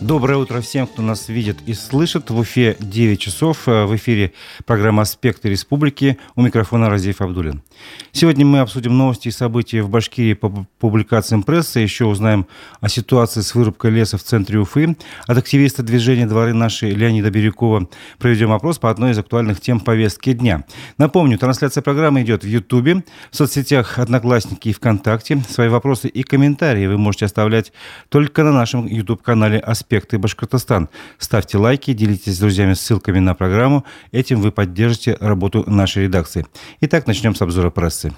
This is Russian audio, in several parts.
Доброе утро всем, кто нас видит и слышит. В Уфе 9 часов. Э, в эфире программа «Аспекты республики». У микрофона Разиев Абдулин. Сегодня мы обсудим новости и события в Башкирии по публикациям прессы. Еще узнаем о ситуации с вырубкой леса в центре Уфы. От активиста движения «Дворы наши» Леонида Бирюкова проведем опрос по одной из актуальных тем повестки дня. Напомню, трансляция программы идет в Ютубе, в соцсетях «Одноклассники» и ВКонтакте. Свои вопросы и комментарии вы можете оставлять только на нашем YouTube-канале «Аспекты «Аспекты Башкортостан». Ставьте лайки, делитесь с друзьями ссылками на программу. Этим вы поддержите работу нашей редакции. Итак, начнем с обзора прессы.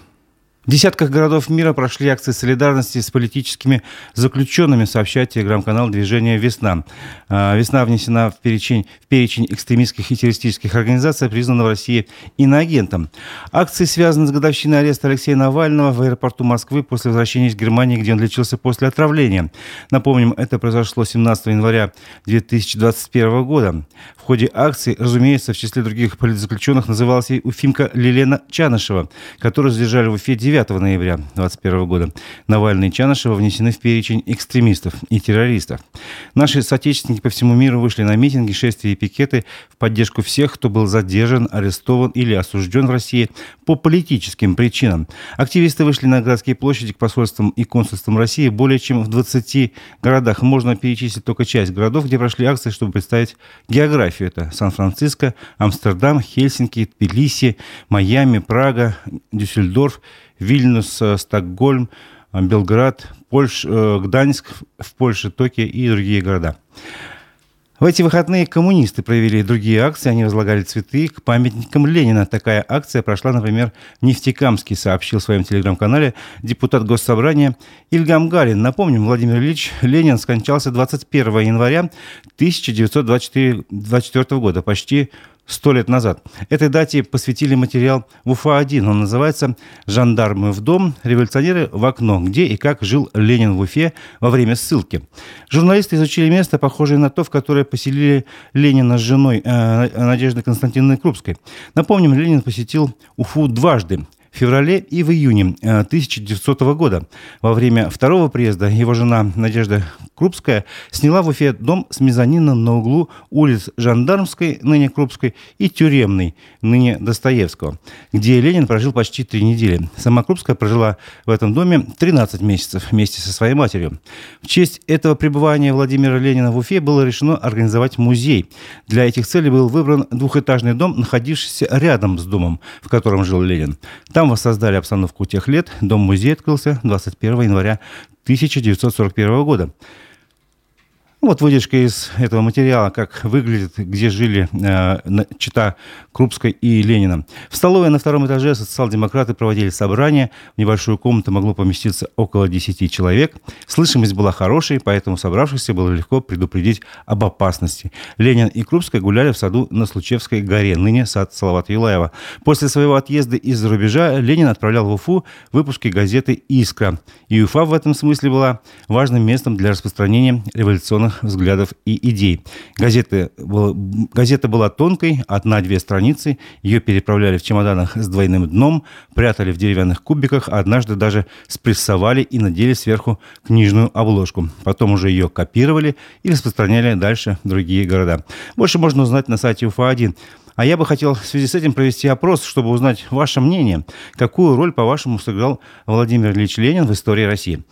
В десятках городов мира прошли акции солидарности с политическими заключенными, сообщает телеграм-канал движения «Весна». А, «Весна» внесена в перечень, в перечень экстремистских и террористических организаций, признанного в России иноагентом. Акции связаны с годовщиной ареста Алексея Навального в аэропорту Москвы после возвращения из Германии, где он лечился после отравления. Напомним, это произошло 17 января 2021 года. В ходе акции, разумеется, в числе других политзаключенных называлась и уфимка Лилена Чанышева, которую задержали в Уфе 9 ноября 2021 года. Навальный и Чанышева внесены в перечень экстремистов и террористов. Наши соотечественники по всему миру вышли на митинги, шествия и пикеты в поддержку всех, кто был задержан, арестован или осужден в России по политическим причинам. Активисты вышли на городские площади к посольствам и консульствам России более чем в 20 городах. Можно перечислить только часть городов, где прошли акции, чтобы представить географию. Это Сан-Франциско, Амстердам, Хельсинки, Тбилиси, Майами, Прага, Дюссельдорф, Вильнюс, э, Стокгольм, э, Белград, Польш, э, Гданьск в Польше, Токио и другие города. В эти выходные коммунисты провели другие акции. Они возлагали цветы к памятникам Ленина. Такая акция прошла, например, в Нефтекамске, сообщил в своем телеграм-канале депутат Госсобрания Ильгам Галин. Напомним, Владимир Ильич Ленин скончался 21 января 1924 года, почти сто лет назад. Этой дате посвятили материал в Уфа-1. Он называется «Жандармы в дом. Революционеры в окно. Где и как жил Ленин в Уфе во время ссылки». Журналисты изучили место, похожее на то, в которое поселили Ленина с женой э, Надеждой Константиновной Крупской. Напомним, Ленин посетил Уфу дважды – феврале и в июне 1900 э, года. Во время второго приезда его жена Надежда Крупская сняла в Уфе дом с мезонином на углу улиц Жандармской, ныне Крупской, и Тюремной, ныне Достоевского, где Ленин прожил почти три недели. Сама Крупская прожила в этом доме 13 месяцев вместе со своей матерью. В честь этого пребывания Владимира Ленина в Уфе было решено организовать музей. Для этих целей был выбран двухэтажный дом, находившийся рядом с домом, в котором жил Ленин. Там там воссоздали обстановку тех лет. Дом-музей открылся 21 января 1941 года. Вот выдержка из этого материала, как выглядит, где жили э, чита Крупской и Ленина. В столовой на втором этаже социал-демократы проводили собрание. В небольшую комнату могло поместиться около 10 человек. Слышимость была хорошей, поэтому собравшихся было легко предупредить об опасности. Ленин и Крупская гуляли в саду на Случевской горе, ныне сад Салавата Юлаева. После своего отъезда из-за рубежа Ленин отправлял в Уфу выпуски газеты «Искра». И Уфа в этом смысле была важным местом для распространения революционных разных взглядов и идей. Газета, газета была тонкой, одна-две страницы, ее переправляли в чемоданах с двойным дном, прятали в деревянных кубиках, однажды даже спрессовали и надели сверху книжную обложку. Потом уже ее копировали и распространяли дальше в другие города. Больше можно узнать на сайте УФА-1. А я бы хотел в связи с этим провести опрос, чтобы узнать ваше мнение. Какую роль, по-вашему, сыграл Владимир Ильич Ленин в истории России?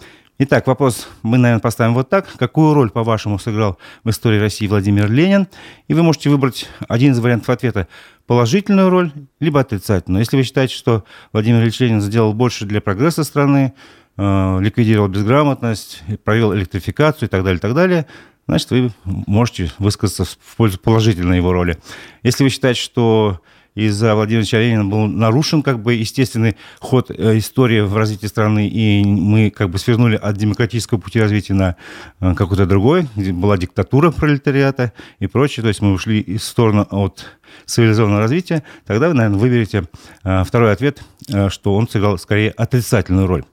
Итак, вопрос мы, наверное, поставим вот так. Какую роль, по-вашему, сыграл в истории России Владимир Ленин? И вы можете выбрать один из вариантов ответа. Положительную роль, либо отрицательную. Если вы считаете, что Владимир Ильич Ленин сделал больше для прогресса страны, э, ликвидировал безграмотность, провел электрификацию и так далее, и так далее, значит, вы можете высказаться в пользу положительной его роли. Если вы считаете, что из-за Владимира Ильича был нарушен как бы естественный ход э, истории в развитии страны, и мы как бы свернули от демократического пути развития на э, какой-то другой, где была диктатура пролетариата и прочее, то есть мы ушли в сторону от цивилизованного развития, тогда вы, наверное, выберете э, второй ответ, что он сыграл скорее отрицательную роль.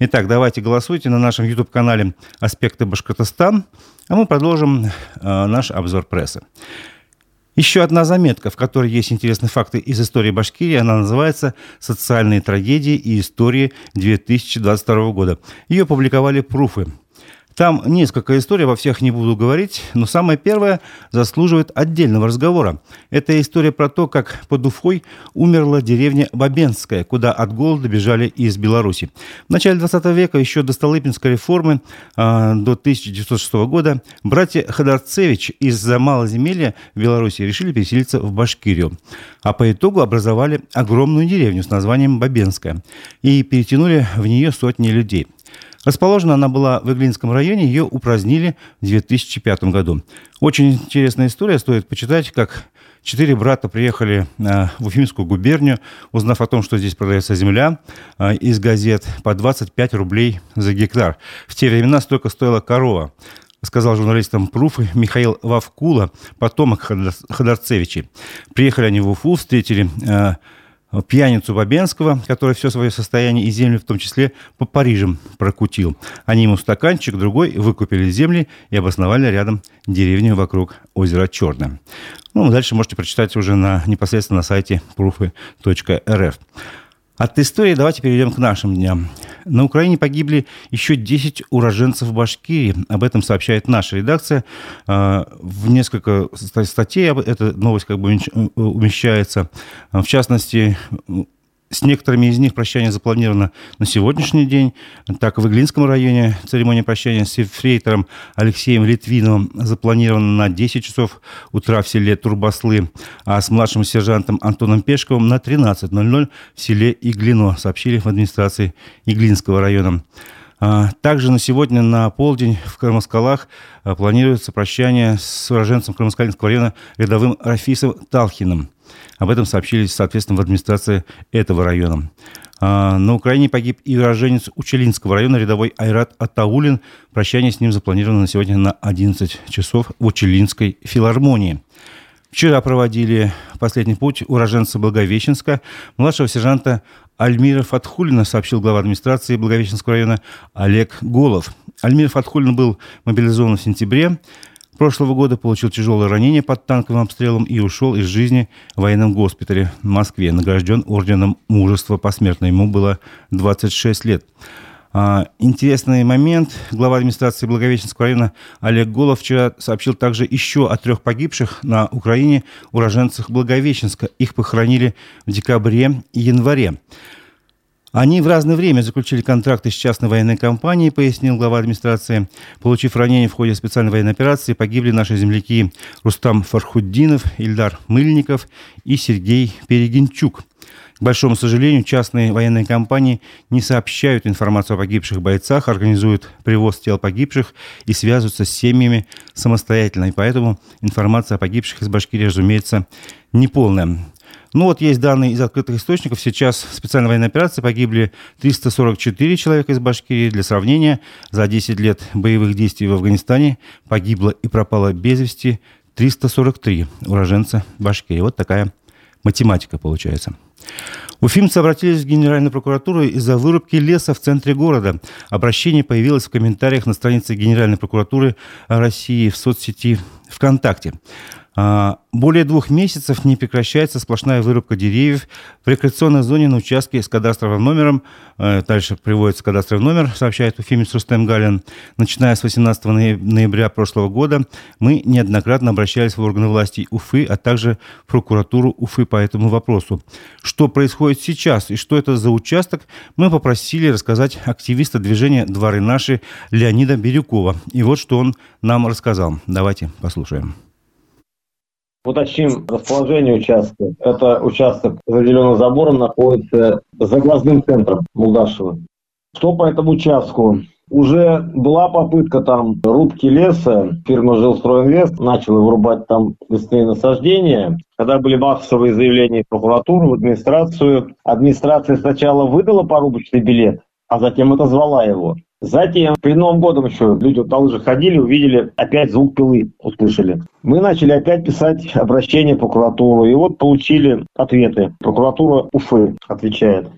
Итак, давайте голосуйте на нашем YouTube-канале «Аспекты Башкортостан», а мы продолжим наш обзор прессы. Еще одна заметка, в которой есть интересные факты из истории Башкирии. Она называется «Социальные трагедии и истории 2022 года». Ее публиковали пруфы. Там несколько историй, во всех не буду говорить, но самая первая заслуживает отдельного разговора. Это история про то, как под Уфой умерла деревня Бабенская, куда от голода бежали из Беларуси. В начале 20 века, еще до Столыпинской реформы, э, до 1906 года, братья Ходорцевич из-за малоземелья в Беларуси решили переселиться в Башкирию. А по итогу образовали огромную деревню с названием Бабенская и перетянули в нее сотни людей – Расположена она была в Иглинском районе, ее упразднили в 2005 году. Очень интересная история, стоит почитать, как четыре брата приехали э, в Уфимскую губернию, узнав о том, что здесь продается земля э, из газет по 25 рублей за гектар. В те времена столько стоила корова сказал журналистам Пруфы Михаил Вавкула, потомок Ходорцевичей. Приехали они в Уфу, встретили э, пьяницу Бабенского, который все свое состояние и земли в том числе по Парижам прокутил. Они ему стаканчик, другой выкупили земли и обосновали рядом деревню вокруг озера Черное. Ну, дальше можете прочитать уже на, непосредственно на сайте proof.rf. От истории давайте перейдем к нашим дням. На Украине погибли еще 10 уроженцев Башкирии. Об этом сообщает наша редакция. А, в несколько статей эта новость как бы умещается. В частности, с некоторыми из них прощание запланировано на сегодняшний день. Так, в Иглинском районе церемония прощания с фрейтором Алексеем Литвиновым запланирована на 10 часов утра в селе Турбаслы, а с младшим сержантом Антоном Пешковым на 13.00 в селе Иглино, сообщили в администрации Иглинского района. А, также на сегодня на полдень в Кармаскалах а, планируется прощание с уроженцем Кармаскалинского района рядовым Рафисом Талхиным – об этом сообщили, соответственно, в администрации этого района. А, на Украине погиб и уроженец Учелинского района, рядовой Айрат Атаулин. Прощание с ним запланировано на сегодня на 11 часов в Учелинской филармонии. Вчера проводили последний путь уроженца Благовещенска, младшего сержанта Альмира Фатхулина, сообщил глава администрации Благовещенского района Олег Голов. Альмир Фатхулин был мобилизован в сентябре прошлого года получил тяжелое ранение под танковым обстрелом и ушел из жизни в военном госпитале в Москве. Награжден орденом мужества посмертно. Ему было 26 лет. А, интересный момент. Глава администрации Благовещенского района Олег Голов вчера сообщил также еще о трех погибших на Украине уроженцах Благовещенска. Их похоронили в декабре и январе. Они в разное время заключили контракты с частной военной компанией, пояснил глава администрации. Получив ранение в ходе специальной военной операции, погибли наши земляки Рустам Фархуддинов, Ильдар Мыльников и Сергей Перегинчук. К большому сожалению, частные военные компании не сообщают информацию о погибших бойцах, организуют привоз тел погибших и связываются с семьями самостоятельно. И поэтому информация о погибших из Башкирии, разумеется, неполная. Ну вот есть данные из открытых источников. Сейчас в специальной военной операции погибли 344 человека из Башкирии. Для сравнения, за 10 лет боевых действий в Афганистане погибло и пропало без вести 343 уроженца Башкирии. Вот такая математика получается. Уфимцы обратились в Генеральную прокуратуру из-за вырубки леса в центре города. Обращение появилось в комментариях на странице Генеральной прокуратуры России в соцсети ВКонтакте. А, более двух месяцев не прекращается сплошная вырубка деревьев в рекреационной зоне на участке с кадастровым номером. Э, дальше приводится кадастровый номер, сообщает Уфимец Рустем Галин. Начиная с 18 ноября прошлого года мы неоднократно обращались в органы власти Уфы, а также в прокуратуру Уфы по этому вопросу. Что происходит сейчас и что это за участок, мы попросили рассказать активиста движения «Дворы наши» Леонида Бирюкова. И вот что он нам рассказал. Давайте послушаем. Уточним расположение участка. Это участок за забором находится за глазным центром Мулдашева. Что по этому участку? Уже была попытка там рубки леса, фирма «Жилстройинвест» начала вырубать там лесные насаждения. Когда были массовые заявления в прокуратуру, в администрацию, администрация сначала выдала порубочный билет, а затем отозвала его. Затем, перед Новым годом еще люди вот лыжах ходили, увидели, опять звук пилы услышали. Мы начали опять писать обращение в прокуратуру, и вот получили ответы. Прокуратура Уфы отвечает.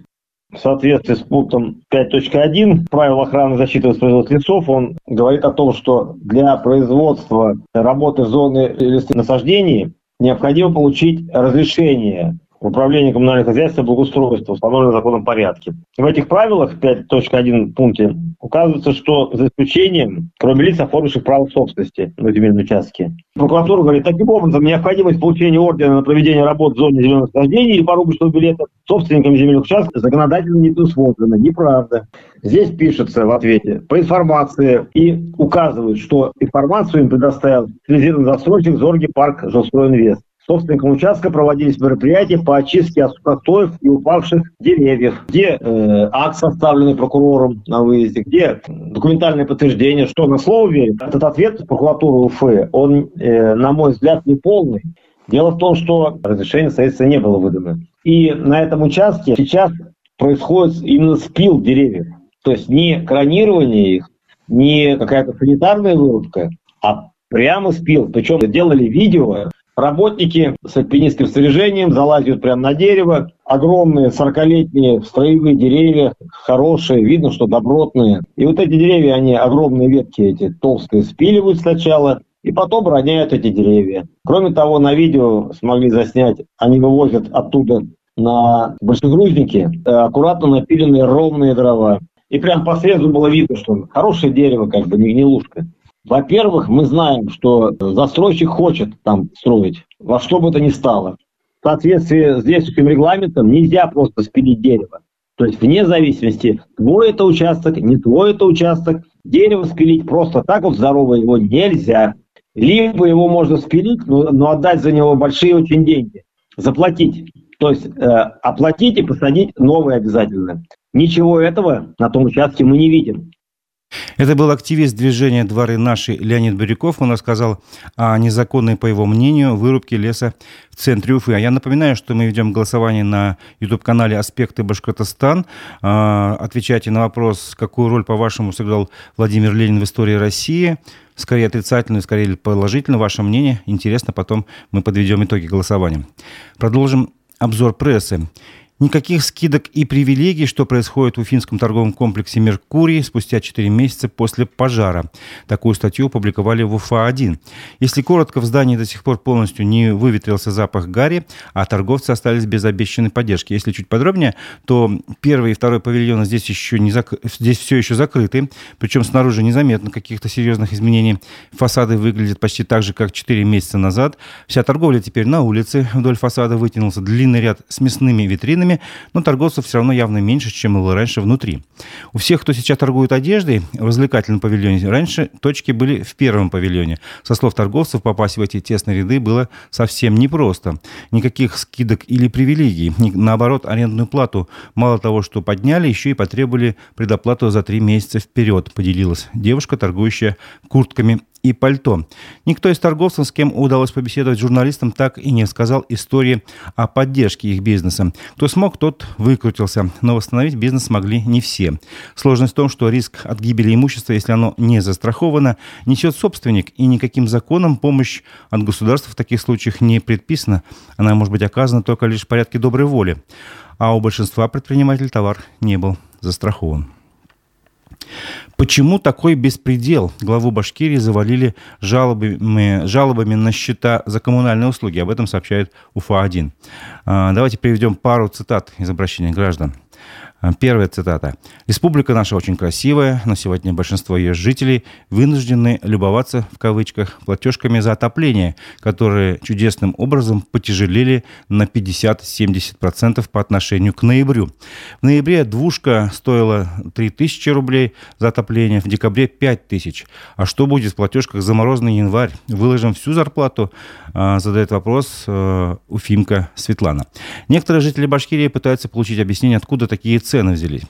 В соответствии с пунктом 5.1 правил охраны защиты воспроизводства лесов, он говорит о том, что для производства работы в зоне лесных насаждений необходимо получить разрешение в управлении коммунального хозяйства и благоустройства, установленном в законном порядке. В этих правилах, 5.1 пункте, указывается, что за исключением, кроме лиц, оформивших право собственности на земельном участке. Прокуратура говорит, таким образом, необходимость получения ордена на проведение работ в зоне зеленых насаждений или порубочного билета собственниками земельных участков законодательно не предусмотрено. Неправда. Здесь пишется в ответе по информации и указывают, что информацию им предоставил специализированный застройщик Зорги Парк Жилстройинвест. Собственникам участка проводились мероприятия по очистке от сухостоев и упавших деревьев, где э, акт составленный прокурором на выезде, где документальное подтверждение, что на слово верит. Этот ответ прокуратуры Уфы, он, э, на мой взгляд, не полный. Дело в том, что разрешение строительства не было выдано. И на этом участке сейчас происходит именно спил деревьев. То есть не кронирование их, не какая-то санитарная вырубка, а прямо спил. Причем делали видео, Работники с альпинистским снаряжением залазят прямо на дерево. Огромные 40-летние строевые деревья, хорошие, видно, что добротные. И вот эти деревья, они огромные ветки эти толстые спиливают сначала, и потом роняют эти деревья. Кроме того, на видео смогли заснять, они вывозят оттуда на большегрузники э, аккуратно напиленные ровные дрова. И прям по срезу было видно, что хорошее дерево, как бы не гнилушка. Во-первых, мы знаем, что застройщик хочет там строить, во что бы то ни стало. В соответствии с действующим регламентом нельзя просто спилить дерево. То есть вне зависимости, твой это участок, не твой это участок, дерево спилить просто так вот здоровое его нельзя. Либо его можно спилить, но, но отдать за него большие очень деньги, заплатить. То есть э, оплатить и посадить новое обязательно. Ничего этого на том участке мы не видим. Это был активист движения «Дворы наши» Леонид Бирюков. Он рассказал о незаконной, по его мнению, вырубке леса в центре Уфы. А я напоминаю, что мы ведем голосование на YouTube-канале «Аспекты Башкортостан». А, отвечайте на вопрос, какую роль, по-вашему, сыграл Владимир Ленин в истории России. Скорее отрицательную, скорее положительную. Ваше мнение. Интересно, потом мы подведем итоги голосования. Продолжим обзор прессы. Никаких скидок и привилегий, что происходит в Уфимском торговом комплексе «Меркурий» спустя 4 месяца после пожара. Такую статью опубликовали в УФА-1. Если коротко, в здании до сих пор полностью не выветрился запах гари, а торговцы остались без обещанной поддержки. Если чуть подробнее, то первый и второй павильоны здесь, еще не зак... здесь все еще закрыты, причем снаружи незаметно каких-то серьезных изменений. Фасады выглядят почти так же, как 4 месяца назад. Вся торговля теперь на улице. Вдоль фасада вытянулся длинный ряд с мясными витринами, ценами, но торговцев все равно явно меньше, чем было раньше внутри. У всех, кто сейчас торгует одеждой в развлекательном павильоне, раньше точки были в первом павильоне. Со слов торговцев, попасть в эти тесные ряды было совсем непросто. Никаких скидок или привилегий. Наоборот, арендную плату мало того, что подняли, еще и потребовали предоплату за три месяца вперед, поделилась девушка, торгующая куртками и пальто. Никто из торговцев, с кем удалось побеседовать журналистам, так и не сказал истории о поддержке их бизнеса. Кто смог, тот выкрутился, но восстановить бизнес смогли не все. Сложность в том, что риск от гибели имущества, если оно не застраховано, несет собственник, и никаким законом помощь от государства в таких случаях не предписана. Она может быть оказана только лишь в порядке доброй воли. А у большинства предпринимателей товар не был застрахован. Почему такой беспредел? Главу Башкирии завалили жалобами, жалобами на счета за коммунальные услуги. Об этом сообщает УФА-1. А, давайте приведем пару цитат из обращения граждан. А, первая цитата. «Республика наша очень красивая, но сегодня большинство ее жителей вынуждены любоваться, в кавычках, платежками за отопление, которые чудесным образом потяжелели на 50-70% по отношению к ноябрю. В ноябре двушка стоила 3000 рублей за отопление, в декабре 5000. А что будет в платежках за морозный январь? Выложим всю зарплату?» а, задает вопрос э, Уфимка Светлана. Некоторые жители Башкирии пытаются получить объяснение, откуда такие цены цены взялись.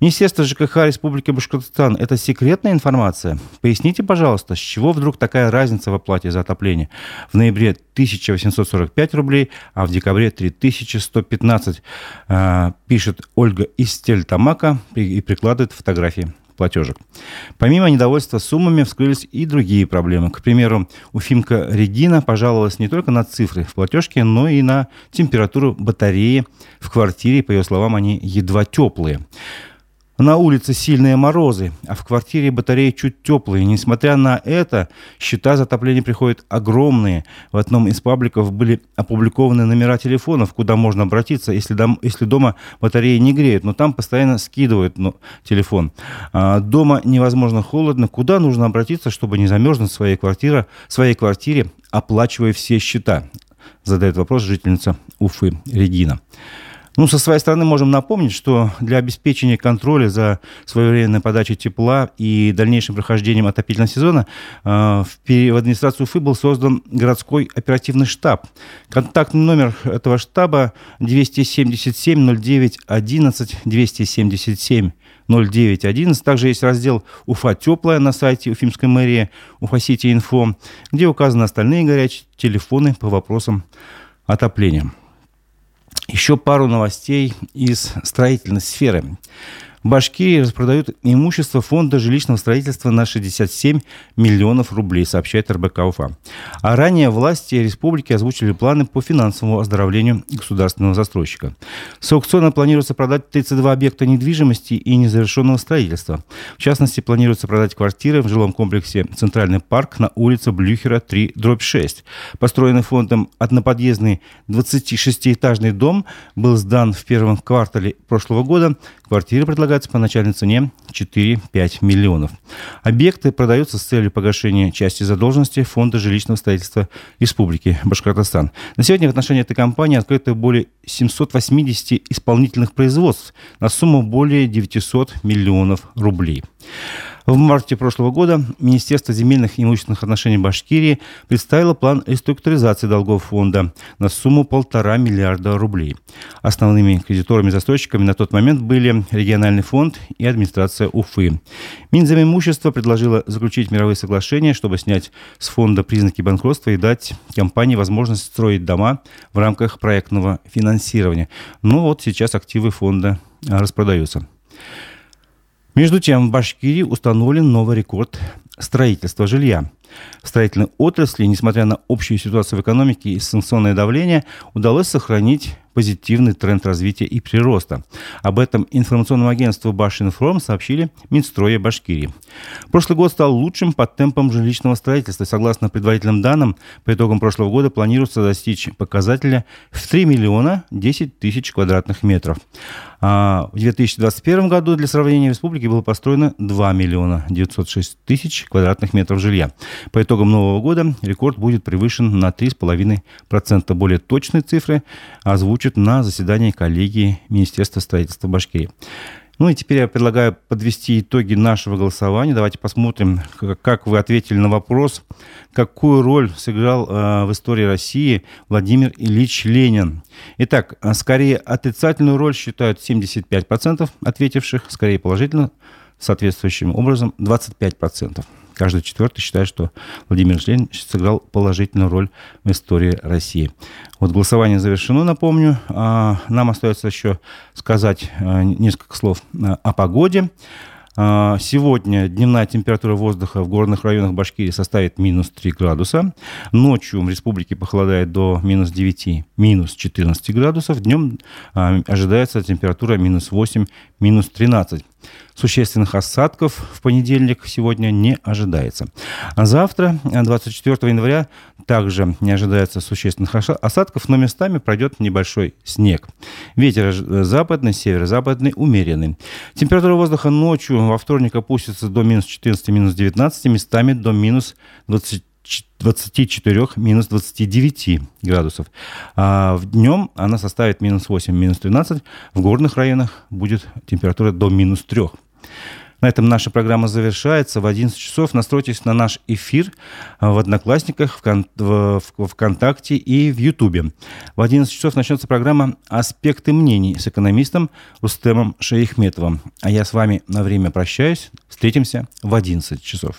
Министерство ЖКХ Республики Башкортостан – это секретная информация? Поясните, пожалуйста, с чего вдруг такая разница в оплате за отопление? В ноябре 1845 рублей, а в декабре 3115, э, пишет Ольга из Тельтамака и прикладывает фотографии платежек. Помимо недовольства суммами вскрылись и другие проблемы. К примеру, Уфимка Регина пожаловалась не только на цифры в платежке, но и на температуру батареи в квартире. По ее словам, они едва теплые. На улице сильные морозы, а в квартире батареи чуть теплые. Несмотря на это, счета за отопление приходят огромные. В одном из пабликов были опубликованы номера телефонов, куда можно обратиться, если, дом, если дома батареи не греют. Но там постоянно скидывают ну, телефон. А дома невозможно холодно. Куда нужно обратиться, чтобы не замерзнуть в своей квартире, своей квартире оплачивая все счета? Задает вопрос жительница Уфы Регина. Ну, со своей стороны можем напомнить, что для обеспечения контроля за своевременной подачей тепла и дальнейшим прохождением отопительного сезона э, в администрации Уфы был создан городской оперативный штаб. Контактный номер этого штаба 277 09 11 277 0911. Также есть раздел «Уфа теплая» на сайте Уфимской мэрии Уфа-Сити Инфо, где указаны остальные горячие телефоны по вопросам отопления. Еще пару новостей из строительной сферы. Башкирии распродают имущество фонда жилищного строительства на 67 миллионов рублей, сообщает РБК УФА. А ранее власти республики озвучили планы по финансовому оздоровлению государственного застройщика. С аукциона планируется продать 32 объекта недвижимости и незавершенного строительства. В частности, планируется продать квартиры в жилом комплексе «Центральный парк» на улице Блюхера 3, дробь 6. Построенный фондом одноподъездный 26-этажный дом был сдан в первом квартале прошлого года. Квартиры предлагают предлагается по начальной цене 4-5 миллионов. Объекты продаются с целью погашения части задолженности Фонда жилищного строительства Республики Башкортостан. На сегодня в отношении этой компании открыто более 780 исполнительных производств на сумму более 900 миллионов рублей. В марте прошлого года Министерство земельных и имущественных отношений Башкирии представило план реструктуризации долгов фонда на сумму полтора миллиарда рублей. Основными кредиторами-застройщиками на тот момент были региональный фонд и администрация Уфы. Минземимущество предложило заключить мировые соглашения, чтобы снять с фонда признаки банкротства и дать компании возможность строить дома в рамках проектного финансирования. Ну вот сейчас активы фонда распродаются. Между тем, в Башкирии установлен новый рекорд строительства жилья. В строительной отрасли, несмотря на общую ситуацию в экономике и санкционное давление, удалось сохранить позитивный тренд развития и прироста. Об этом информационному агентству Башинформ сообщили Минстроя Башкирии. Прошлый год стал лучшим по темпам жилищного строительства. Согласно предварительным данным, по итогам прошлого года планируется достичь показателя в 3 миллиона 10 тысяч квадратных метров. А в 2021 году для сравнения в республике было построено 2 миллиона 906 тысяч квадратных метров жилья. По итогам нового года рекорд будет превышен на 3,5%. Более точные цифры озвучат на заседании коллегии Министерства строительства Башкирии. Ну и теперь я предлагаю подвести итоги нашего голосования. Давайте посмотрим, как вы ответили на вопрос, какую роль сыграл э, в истории России Владимир Ильич Ленин. Итак, э, скорее отрицательную роль считают 75% ответивших, скорее положительно, соответствующим образом 25% каждый четвертый считает, что Владимир Ленин сыграл положительную роль в истории России. Вот голосование завершено, напомню. А, нам остается еще сказать а, несколько слов а, о погоде. Сегодня дневная температура воздуха в горных районах Башкирии составит минус 3 градуса. Ночью в республике похолодает до минус 9, минус 14 градусов. Днем ожидается температура минус 8, минус 13. Существенных осадков в понедельник сегодня не ожидается. А завтра, 24 января, также не ожидается существенных осадков, но местами пройдет небольшой снег. Ветер западный, северо-западный, умеренный. Температура воздуха ночью во вторник опустится до минус 14, минус 19, местами до минус 20 24, минус 29 градусов. А в днем она составит минус 8, минус 13. В горных районах будет температура до минус 3. На этом наша программа завершается. В 11 часов настройтесь на наш эфир в Одноклассниках, в, ВКонтакте и в Ютубе. В 11 часов начнется программа «Аспекты мнений» с экономистом Рустемом Шейхметовым. А я с вами на время прощаюсь. Встретимся в 11 часов.